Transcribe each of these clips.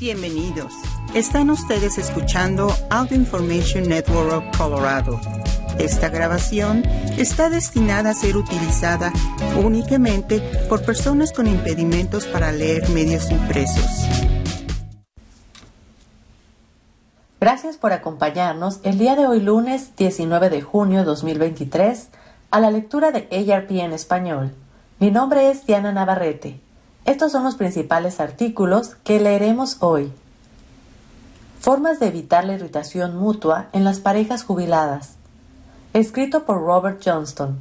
Bienvenidos. Están ustedes escuchando Audio Information Network Colorado. Esta grabación está destinada a ser utilizada únicamente por personas con impedimentos para leer medios impresos. Gracias por acompañarnos el día de hoy lunes 19 de junio de 2023 a la lectura de ARP en español. Mi nombre es Diana Navarrete. Estos son los principales artículos que leeremos hoy. Formas de evitar la irritación mutua en las parejas jubiladas. Escrito por Robert Johnston.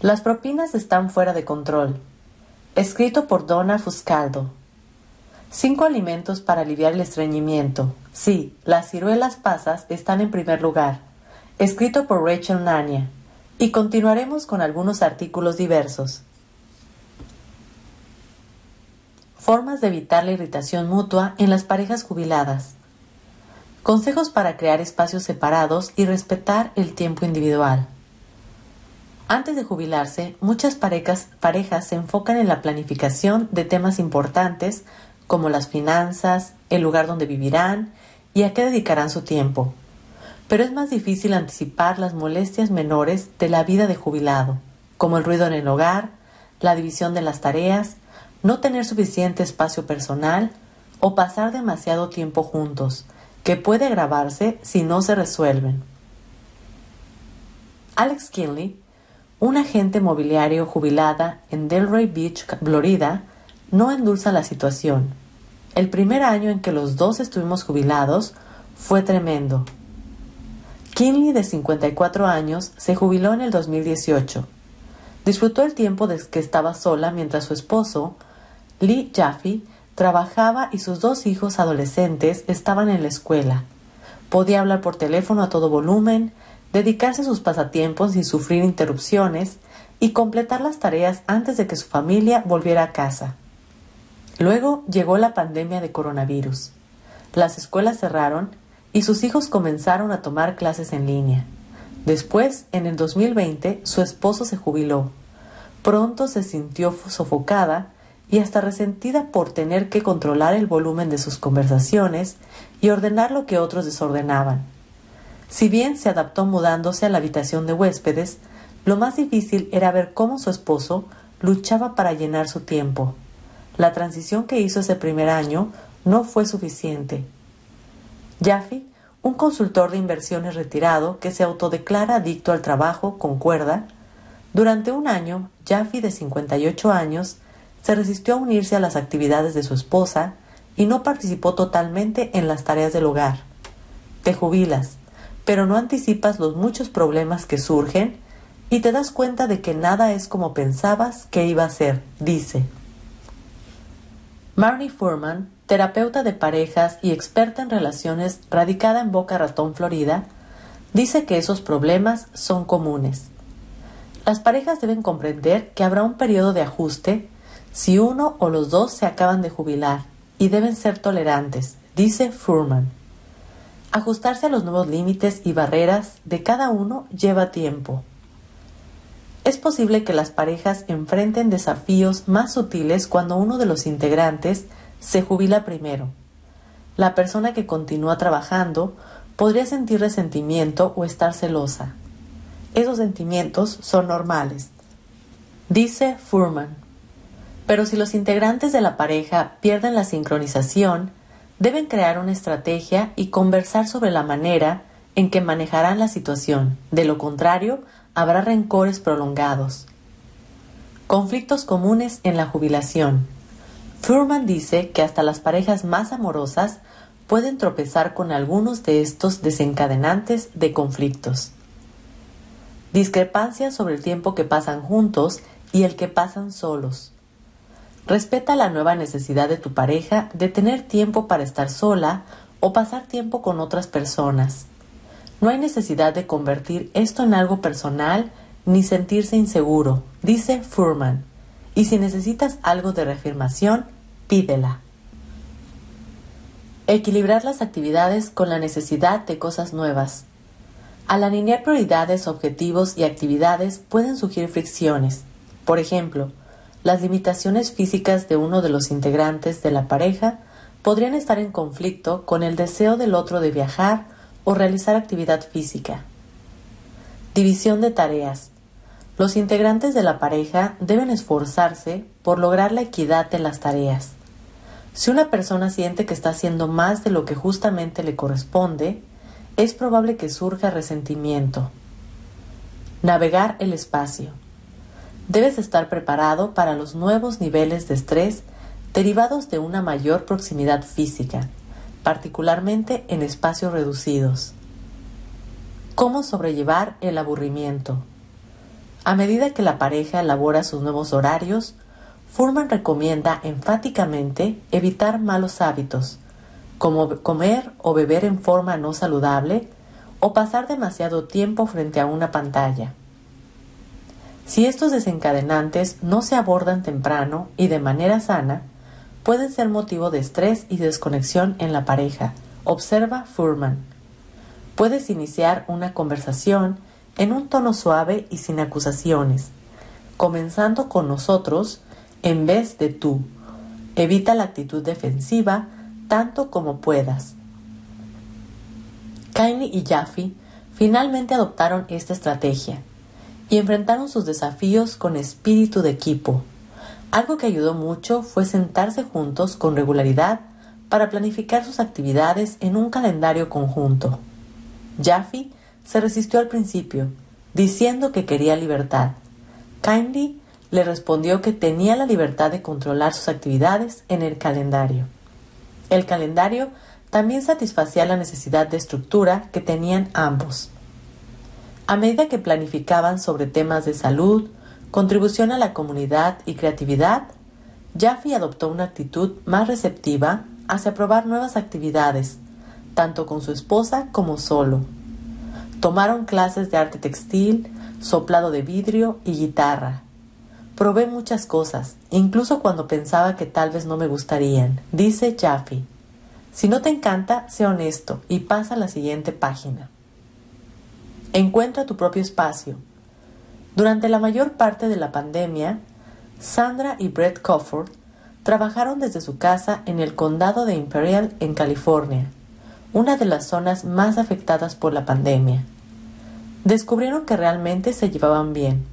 Las propinas están fuera de control. Escrito por Donna Fuscaldo. Cinco alimentos para aliviar el estreñimiento. Sí, las ciruelas pasas están en primer lugar. Escrito por Rachel Nania. Y continuaremos con algunos artículos diversos. Formas de evitar la irritación mutua en las parejas jubiladas. Consejos para crear espacios separados y respetar el tiempo individual. Antes de jubilarse, muchas parejas, parejas se enfocan en la planificación de temas importantes como las finanzas, el lugar donde vivirán y a qué dedicarán su tiempo. Pero es más difícil anticipar las molestias menores de la vida de jubilado, como el ruido en el hogar, la división de las tareas, no tener suficiente espacio personal o pasar demasiado tiempo juntos, que puede agravarse si no se resuelven. Alex Kinley, un agente mobiliario jubilada en Delray Beach, Florida, no endulza la situación. El primer año en que los dos estuvimos jubilados fue tremendo. Kinley, de 54 años, se jubiló en el 2018. Disfrutó el tiempo de que estaba sola mientras su esposo, Lee Jaffe trabajaba y sus dos hijos adolescentes estaban en la escuela. Podía hablar por teléfono a todo volumen, dedicarse a sus pasatiempos sin sufrir interrupciones y completar las tareas antes de que su familia volviera a casa. Luego llegó la pandemia de coronavirus. Las escuelas cerraron y sus hijos comenzaron a tomar clases en línea. Después, en el 2020, su esposo se jubiló. Pronto se sintió sofocada y hasta resentida por tener que controlar el volumen de sus conversaciones y ordenar lo que otros desordenaban. Si bien se adaptó mudándose a la habitación de huéspedes, lo más difícil era ver cómo su esposo luchaba para llenar su tiempo. La transición que hizo ese primer año no fue suficiente. Jaffe, un consultor de inversiones retirado que se autodeclara adicto al trabajo, concuerda, durante un año, Jaffe, de 58 años, se resistió a unirse a las actividades de su esposa y no participó totalmente en las tareas del hogar. Te jubilas, pero no anticipas los muchos problemas que surgen y te das cuenta de que nada es como pensabas que iba a ser, dice. Marnie Furman, terapeuta de parejas y experta en relaciones radicada en Boca Ratón, Florida, dice que esos problemas son comunes. Las parejas deben comprender que habrá un periodo de ajuste si uno o los dos se acaban de jubilar y deben ser tolerantes, dice Furman. Ajustarse a los nuevos límites y barreras de cada uno lleva tiempo. Es posible que las parejas enfrenten desafíos más sutiles cuando uno de los integrantes se jubila primero. La persona que continúa trabajando podría sentir resentimiento o estar celosa. Esos sentimientos son normales. Dice Furman. Pero si los integrantes de la pareja pierden la sincronización, deben crear una estrategia y conversar sobre la manera en que manejarán la situación. De lo contrario, habrá rencores prolongados. Conflictos comunes en la jubilación. Furman dice que hasta las parejas más amorosas pueden tropezar con algunos de estos desencadenantes de conflictos. Discrepancias sobre el tiempo que pasan juntos y el que pasan solos. Respeta la nueva necesidad de tu pareja de tener tiempo para estar sola o pasar tiempo con otras personas. No hay necesidad de convertir esto en algo personal ni sentirse inseguro, dice Furman. Y si necesitas algo de reafirmación, pídela. Equilibrar las actividades con la necesidad de cosas nuevas. Al alinear prioridades, objetivos y actividades pueden surgir fricciones. Por ejemplo, las limitaciones físicas de uno de los integrantes de la pareja podrían estar en conflicto con el deseo del otro de viajar o realizar actividad física. División de tareas. Los integrantes de la pareja deben esforzarse por lograr la equidad de las tareas. Si una persona siente que está haciendo más de lo que justamente le corresponde, es probable que surja resentimiento. Navegar el espacio. Debes estar preparado para los nuevos niveles de estrés derivados de una mayor proximidad física, particularmente en espacios reducidos. ¿Cómo sobrellevar el aburrimiento? A medida que la pareja elabora sus nuevos horarios, Furman recomienda enfáticamente evitar malos hábitos, como comer o beber en forma no saludable o pasar demasiado tiempo frente a una pantalla. Si estos desencadenantes no se abordan temprano y de manera sana, pueden ser motivo de estrés y desconexión en la pareja, observa Furman. Puedes iniciar una conversación en un tono suave y sin acusaciones, comenzando con nosotros en vez de tú. Evita la actitud defensiva tanto como puedas. Kylie y Jaffe finalmente adoptaron esta estrategia y enfrentaron sus desafíos con espíritu de equipo. Algo que ayudó mucho fue sentarse juntos con regularidad para planificar sus actividades en un calendario conjunto. Jaffe se resistió al principio, diciendo que quería libertad. Kindly le respondió que tenía la libertad de controlar sus actividades en el calendario. El calendario también satisfacía la necesidad de estructura que tenían ambos. A medida que planificaban sobre temas de salud, contribución a la comunidad y creatividad, Jaffe adoptó una actitud más receptiva hacia probar nuevas actividades, tanto con su esposa como solo. Tomaron clases de arte textil, soplado de vidrio y guitarra, Probé muchas cosas, incluso cuando pensaba que tal vez no me gustarían, dice Jaffe. Si no te encanta, sé honesto y pasa a la siguiente página. Encuentra tu propio espacio. Durante la mayor parte de la pandemia, Sandra y Brett Cofford trabajaron desde su casa en el condado de Imperial en California, una de las zonas más afectadas por la pandemia. Descubrieron que realmente se llevaban bien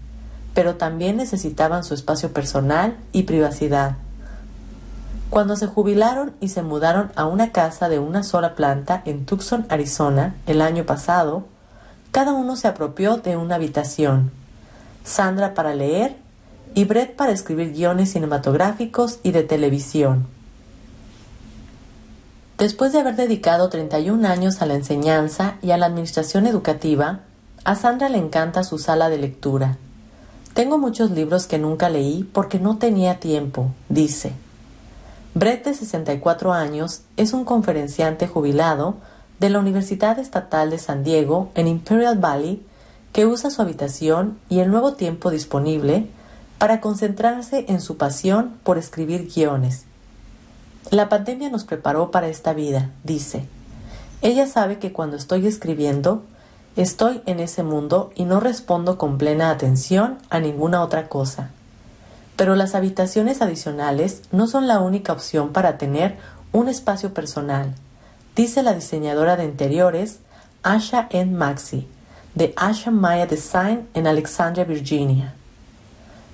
pero también necesitaban su espacio personal y privacidad. Cuando se jubilaron y se mudaron a una casa de una sola planta en Tucson, Arizona, el año pasado, cada uno se apropió de una habitación. Sandra para leer y Brett para escribir guiones cinematográficos y de televisión. Después de haber dedicado 31 años a la enseñanza y a la administración educativa, a Sandra le encanta su sala de lectura. Tengo muchos libros que nunca leí porque no tenía tiempo, dice. Brett, de 64 años, es un conferenciante jubilado de la Universidad Estatal de San Diego en Imperial Valley que usa su habitación y el nuevo tiempo disponible para concentrarse en su pasión por escribir guiones. La pandemia nos preparó para esta vida, dice. Ella sabe que cuando estoy escribiendo, Estoy en ese mundo y no respondo con plena atención a ninguna otra cosa. Pero las habitaciones adicionales no son la única opción para tener un espacio personal, dice la diseñadora de interiores Asha N. Maxi, de Asha Maya Design en Alexandria, Virginia.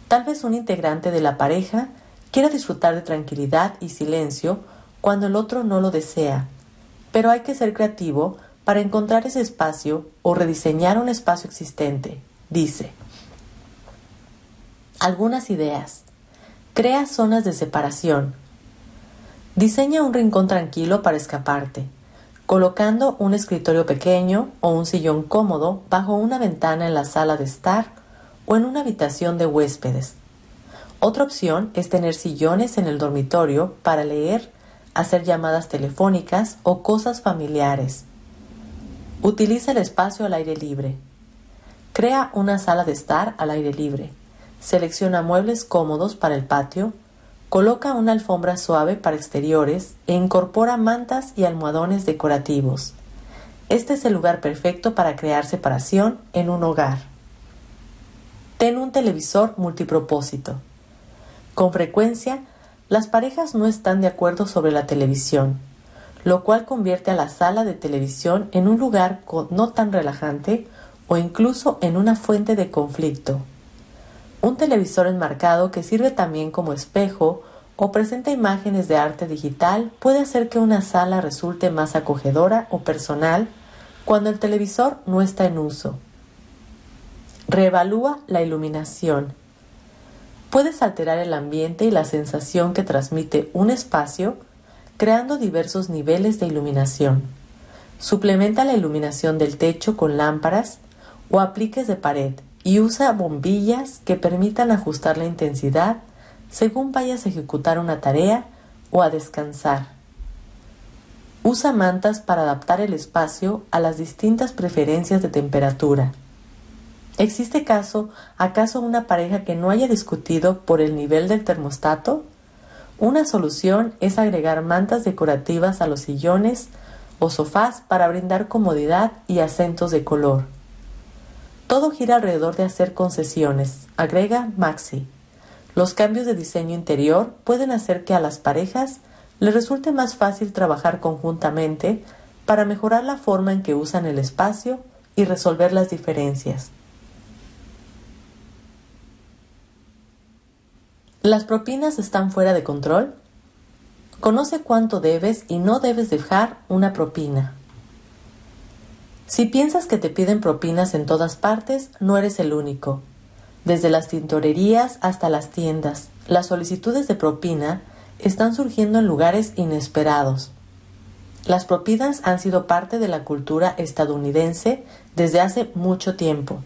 Tal vez un integrante de la pareja quiera disfrutar de tranquilidad y silencio cuando el otro no lo desea, pero hay que ser creativo para encontrar ese espacio o rediseñar un espacio existente, dice. Algunas ideas. Crea zonas de separación. Diseña un rincón tranquilo para escaparte, colocando un escritorio pequeño o un sillón cómodo bajo una ventana en la sala de estar o en una habitación de huéspedes. Otra opción es tener sillones en el dormitorio para leer, hacer llamadas telefónicas o cosas familiares. Utiliza el espacio al aire libre. Crea una sala de estar al aire libre. Selecciona muebles cómodos para el patio. Coloca una alfombra suave para exteriores e incorpora mantas y almohadones decorativos. Este es el lugar perfecto para crear separación en un hogar. Ten un televisor multipropósito. Con frecuencia, las parejas no están de acuerdo sobre la televisión, lo cual convierte a la sala de televisión en un lugar no tan relajante o incluso en una fuente de conflicto. Un televisor enmarcado que sirve también como espejo o presenta imágenes de arte digital puede hacer que una sala resulte más acogedora o personal cuando el televisor no está en uso. Reevalúa la iluminación. Puedes alterar el ambiente y la sensación que transmite un espacio creando diversos niveles de iluminación. Suplementa la iluminación del techo con lámparas o apliques de pared y usa bombillas que permitan ajustar la intensidad según vayas a ejecutar una tarea o a descansar. Usa mantas para adaptar el espacio a las distintas preferencias de temperatura. ¿Existe caso, acaso una pareja que no haya discutido por el nivel del termostato? Una solución es agregar mantas decorativas a los sillones o sofás para brindar comodidad y acentos de color. Todo gira alrededor de hacer concesiones, agrega Maxi. Los cambios de diseño interior pueden hacer que a las parejas les resulte más fácil trabajar conjuntamente para mejorar la forma en que usan el espacio y resolver las diferencias. ¿Las propinas están fuera de control? Conoce cuánto debes y no debes dejar una propina. Si piensas que te piden propinas en todas partes, no eres el único. Desde las tintorerías hasta las tiendas, las solicitudes de propina están surgiendo en lugares inesperados. Las propinas han sido parte de la cultura estadounidense desde hace mucho tiempo.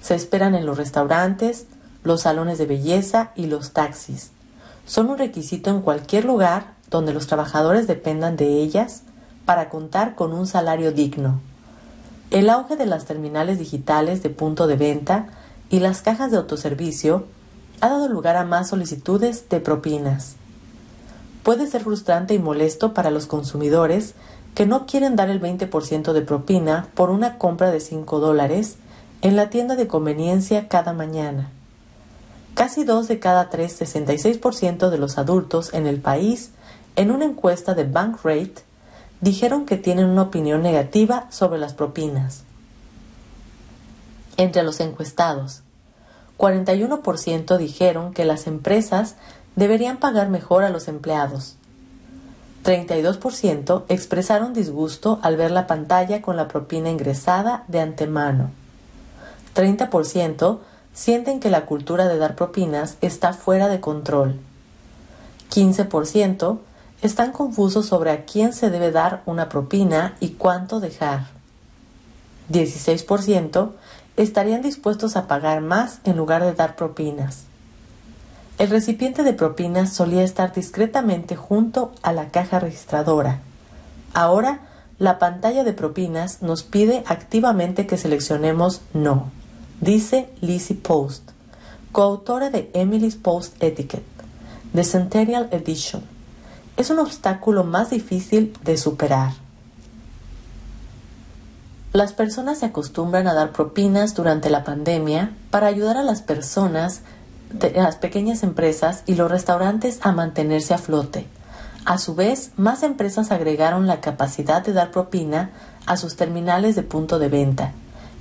Se esperan en los restaurantes, los salones de belleza y los taxis. Son un requisito en cualquier lugar donde los trabajadores dependan de ellas para contar con un salario digno. El auge de las terminales digitales de punto de venta y las cajas de autoservicio ha dado lugar a más solicitudes de propinas. Puede ser frustrante y molesto para los consumidores que no quieren dar el 20% de propina por una compra de 5 dólares en la tienda de conveniencia cada mañana. Casi dos de cada tres, 66% de los adultos en el país, en una encuesta de Bankrate, dijeron que tienen una opinión negativa sobre las propinas. Entre los encuestados, 41% dijeron que las empresas deberían pagar mejor a los empleados. 32% expresaron disgusto al ver la pantalla con la propina ingresada de antemano. 30% sienten que la cultura de dar propinas está fuera de control. 15% están confusos sobre a quién se debe dar una propina y cuánto dejar. 16% estarían dispuestos a pagar más en lugar de dar propinas. El recipiente de propinas solía estar discretamente junto a la caja registradora. Ahora, la pantalla de propinas nos pide activamente que seleccionemos No, dice Lizzie Post, coautora de Emily's Post Etiquette, The Centennial Edition es un obstáculo más difícil de superar. Las personas se acostumbran a dar propinas durante la pandemia para ayudar a las personas, de las pequeñas empresas y los restaurantes a mantenerse a flote. A su vez, más empresas agregaron la capacidad de dar propina a sus terminales de punto de venta,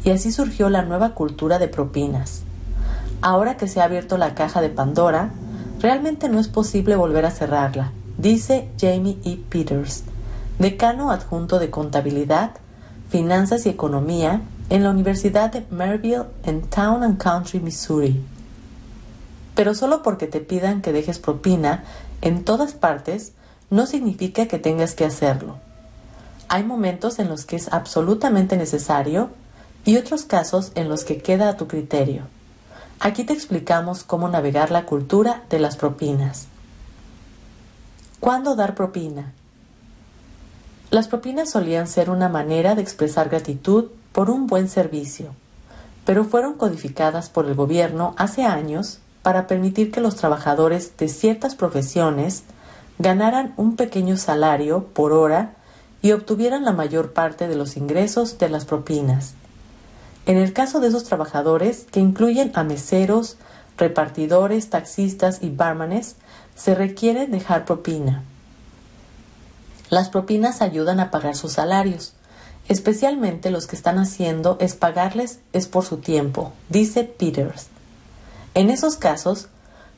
y así surgió la nueva cultura de propinas. Ahora que se ha abierto la caja de Pandora, realmente no es posible volver a cerrarla, dice Jamie E. Peters, decano adjunto de Contabilidad, Finanzas y Economía en la Universidad de Maryville en Town and Country, Missouri. Pero solo porque te pidan que dejes propina en todas partes no significa que tengas que hacerlo. Hay momentos en los que es absolutamente necesario y otros casos en los que queda a tu criterio. Aquí te explicamos cómo navegar la cultura de las propinas. ¿Cuándo dar propina? Las propinas solían ser una manera de expresar gratitud por un buen servicio, pero fueron codificadas por el gobierno hace años para permitir que los trabajadores de ciertas profesiones ganaran un pequeño salario por hora y obtuvieran la mayor parte de los ingresos de las propinas. En el caso de esos trabajadores, que incluyen a meseros, repartidores, taxistas y barmanes, se requiere dejar propina. Las propinas ayudan a pagar sus salarios, especialmente los que están haciendo es pagarles es por su tiempo, dice Peters. En esos casos,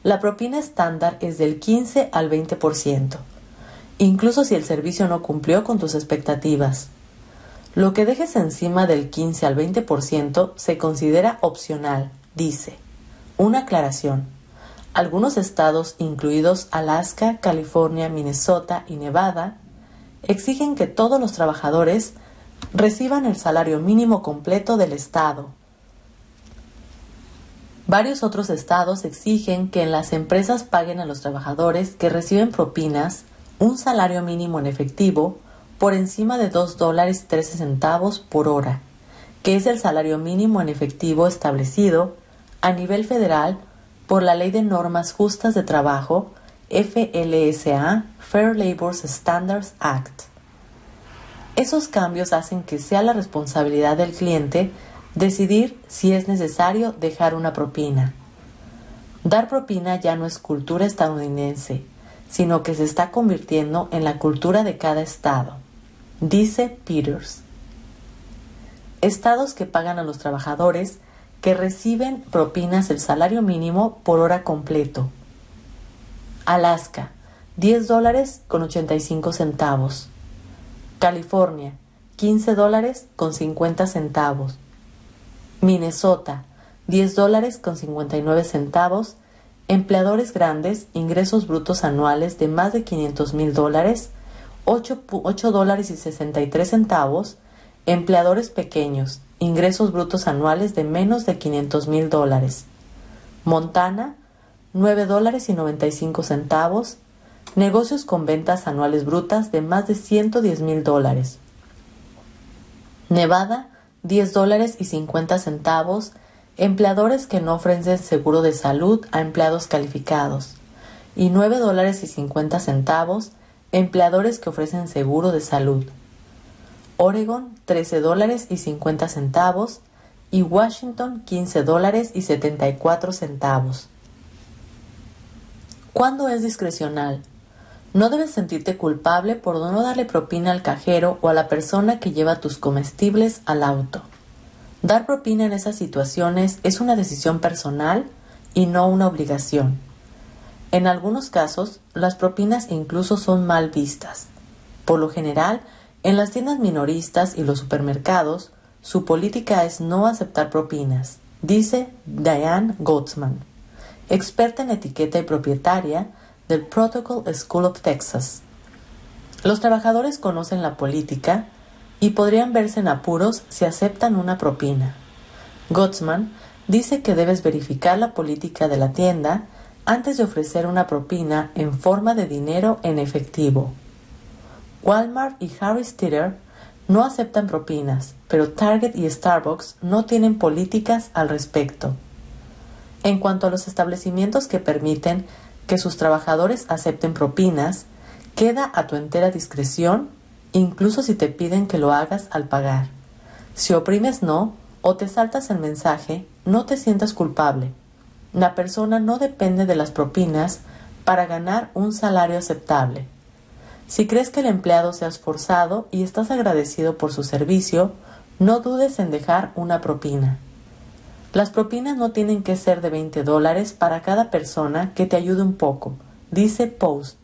la propina estándar es del 15 al 20%, incluso si el servicio no cumplió con tus expectativas. Lo que dejes encima del 15 al 20% se considera opcional, dice. Una aclaración. Algunos estados, incluidos Alaska, California, Minnesota y Nevada, exigen que todos los trabajadores reciban el salario mínimo completo del estado. Varios otros estados exigen que las empresas paguen a los trabajadores que reciben propinas un salario mínimo en efectivo por encima de 2 dólares 13 centavos por hora, que es el salario mínimo en efectivo establecido a nivel federal por la Ley de Normas Justas de Trabajo, FLSA, Fair Labor Standards Act. Esos cambios hacen que sea la responsabilidad del cliente decidir si es necesario dejar una propina. Dar propina ya no es cultura estadounidense, sino que se está convirtiendo en la cultura de cada estado. Dice Peters. Estados que pagan a los trabajadores que reciben propinas el salario mínimo por hora completo. Alaska, 10 dólares con 85 centavos. California, 15 dólares con 50 centavos. Minnesota, 10 dólares con 59 centavos. Empleadores grandes, ingresos brutos anuales de más de 500 mil dólares, 8, dólares y 63 centavos, empleadores pequeños, ingresos brutos anuales de menos de 500 mil dólares. Montana, 9 dólares y 95 centavos, negocios con ventas anuales brutas de más de 110 mil dólares. Nevada, 10 dólares y 50 centavos, empleadores que no ofrecen seguro de salud a empleados calificados. Y 9 dólares y 50 centavos, Empleadores que ofrecen seguro de salud. Oregon, 13 dólares y 50 centavos. Y Washington, 15 dólares y 74 centavos. ¿Cuándo es discrecional? No debes sentirte culpable por no darle propina al cajero o a la persona que lleva tus comestibles al auto. Dar propina en esas situaciones es una decisión personal y no una obligación. En algunos casos, las propinas incluso son mal vistas. Por lo general, en las tiendas minoristas y los supermercados, su política es no aceptar propinas, dice Diane Gottsman, experta en etiqueta y propietaria del Protocol School of Texas. Los trabajadores conocen la política y podrían verse en apuros si aceptan una propina. Gottsman dice que debes verificar la política de la tienda antes de ofrecer una propina en forma de dinero en efectivo. Walmart y Harris Teeter no aceptan propinas, pero Target y Starbucks no tienen políticas al respecto. En cuanto a los establecimientos que permiten que sus trabajadores acepten propinas, queda a tu entera discreción, incluso si te piden que lo hagas al pagar. Si oprimes no o te saltas el mensaje, no te sientas culpable. La persona no depende de las propinas para ganar un salario aceptable. Si crees que el empleado se ha esforzado y estás agradecido por su servicio, no dudes en dejar una propina. Las propinas no tienen que ser de 20 dólares para cada persona que te ayude un poco, dice Post.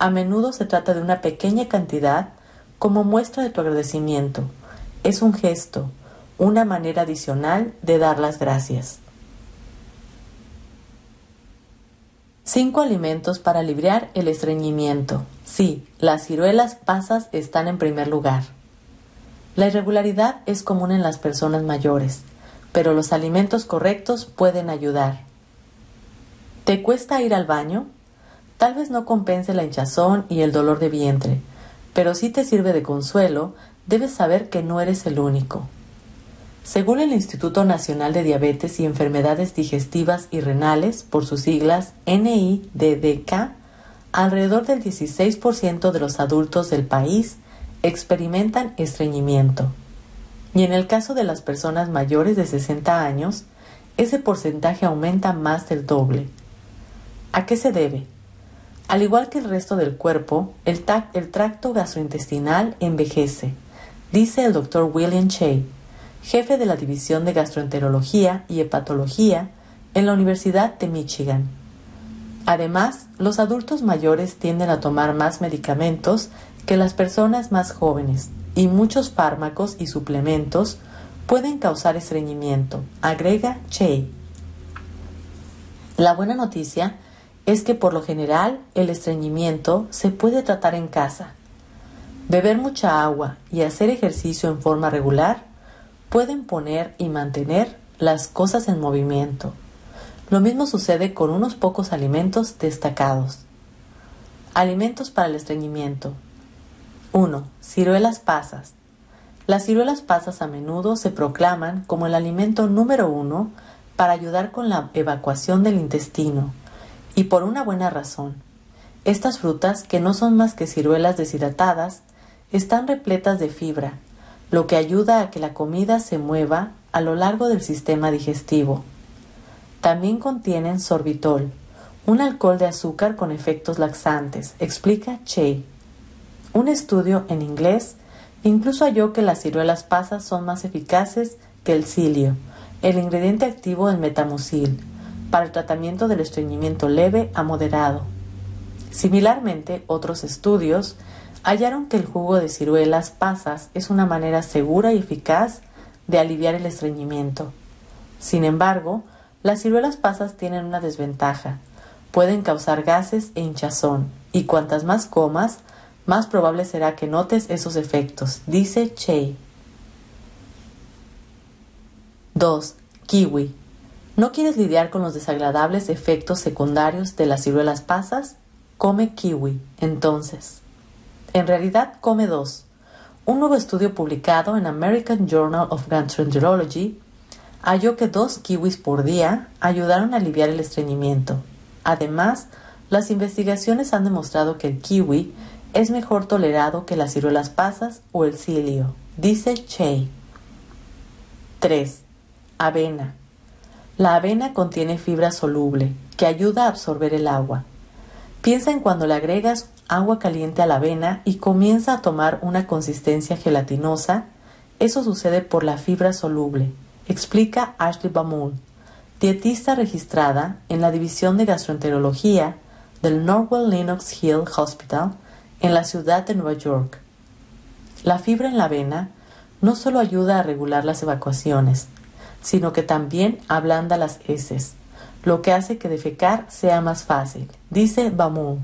A menudo se trata de una pequeña cantidad como muestra de tu agradecimiento. Es un gesto, una manera adicional de dar las gracias. Cinco alimentos para aliviar el estreñimiento. Sí, las ciruelas pasas están en primer lugar. La irregularidad es común en las personas mayores, pero los alimentos correctos pueden ayudar. ¿Te cuesta ir al baño? Tal vez no compense la hinchazón y el dolor de vientre, pero si te sirve de consuelo, debes saber que no eres el único. Según el Instituto Nacional de Diabetes y Enfermedades Digestivas y Renales, por sus siglas NIDDK, alrededor del 16% de los adultos del país experimentan estreñimiento. Y en el caso de las personas mayores de 60 años, ese porcentaje aumenta más del doble. ¿A qué se debe? Al igual que el resto del cuerpo, el, tracto gastrointestinal envejece, dice el Dr. William Che, jefe de la División de Gastroenterología y Hepatología en la Universidad de Michigan. Además, los adultos mayores tienden a tomar más medicamentos que las personas más jóvenes y muchos fármacos y suplementos pueden causar estreñimiento, agrega Che. La buena noticia es que por lo general el estreñimiento se puede tratar en casa. Beber mucha agua y hacer ejercicio en forma regular pueden poner y mantener las cosas en movimiento. Lo mismo sucede con unos pocos alimentos destacados. Alimentos para el estreñimiento. 1. Ciruelas pasas. Las ciruelas pasas a menudo se proclaman como el alimento número uno para ayudar con la evacuación del intestino y por una buena razón. Estas frutas, que no son más que ciruelas deshidratadas, están repletas de fibra, lo que ayuda a que la comida se mueva a lo largo del sistema digestivo. También contienen sorbitol, un alcohol de azúcar con efectos laxantes, explica Che. Un estudio en inglés incluso halló que las ciruelas pasas son más eficaces que el cilio, el ingrediente activo del metamucil, para el tratamiento del estreñimiento leve a moderado. Similarmente, otros estudios hallaron que el jugo de ciruelas pasas es una manera segura y eficaz de aliviar el estreñimiento. Sin embargo, las ciruelas pasas tienen una desventaja. Pueden causar gases e hinchazón, y cuantas más comas, más probable será que notes esos efectos, dice Che. 2. Kiwi. ¿No quieres lidiar con los desagradables efectos secundarios de las ciruelas pasas? Come kiwi, entonces. En realidad, come dos. Un nuevo estudio publicado en American Journal of Gastroenterology halló que dos kiwis por día ayudaron a aliviar el estreñimiento. Además, las investigaciones han demostrado que el kiwi es mejor tolerado que las ciruelas pasas o el cilio, dice Che. 3. Avena. La avena contiene fibra soluble que ayuda a absorber el agua. Piensa en cuando le agregas agua caliente a la avena y comienza a tomar una consistencia gelatinosa. Eso sucede por la fibra soluble, explica Ashley Bamul, dietista registrada en la División de Gastroenterología del Norwell Lenox Hill Hospital en la ciudad de Nueva York. La fibra en la avena no solo ayuda a regular las evacuaciones, sino que también ablanda las heces, lo que hace que defecar sea más fácil, dice Bamu.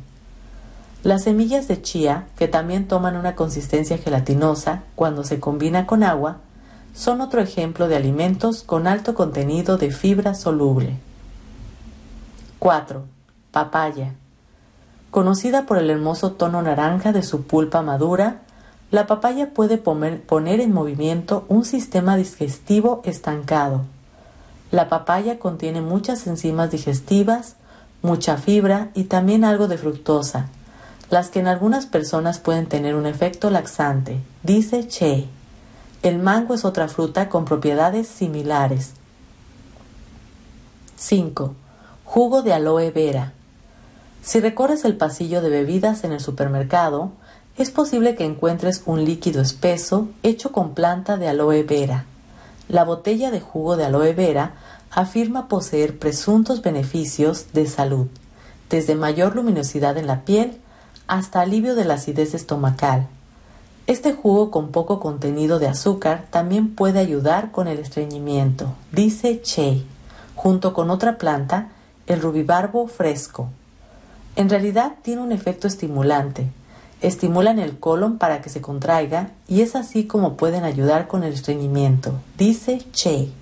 Las semillas de chía, que también toman una consistencia gelatinosa cuando se combina con agua, son otro ejemplo de alimentos con alto contenido de fibra soluble. 4. Papaya. Conocida por el hermoso tono naranja de su pulpa madura, la papaya puede poner en movimiento un sistema digestivo estancado. La papaya contiene muchas enzimas digestivas, mucha fibra y también algo de fructosa, las que en algunas personas pueden tener un efecto laxante, dice Che. El mango es otra fruta con propiedades similares. 5. Jugo de aloe vera. Si recorres el pasillo de bebidas en el supermercado, es posible que encuentres un líquido espeso hecho con planta de aloe vera. La botella de jugo de aloe vera afirma poseer presuntos beneficios de salud, desde mayor luminosidad en la piel hasta alivio de la acidez estomacal. Este jugo con poco contenido de azúcar también puede ayudar con el estreñimiento, dice Che, junto con otra planta, el rubibarbo fresco. En realidad tiene un efecto estimulante, estimulan el colon para que se contraiga y es así como pueden ayudar con el estreñimiento, dice Che.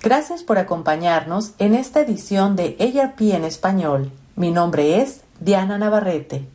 Gracias por acompañarnos en esta edición de ARP en español. Mi nombre es Diana Navarrete.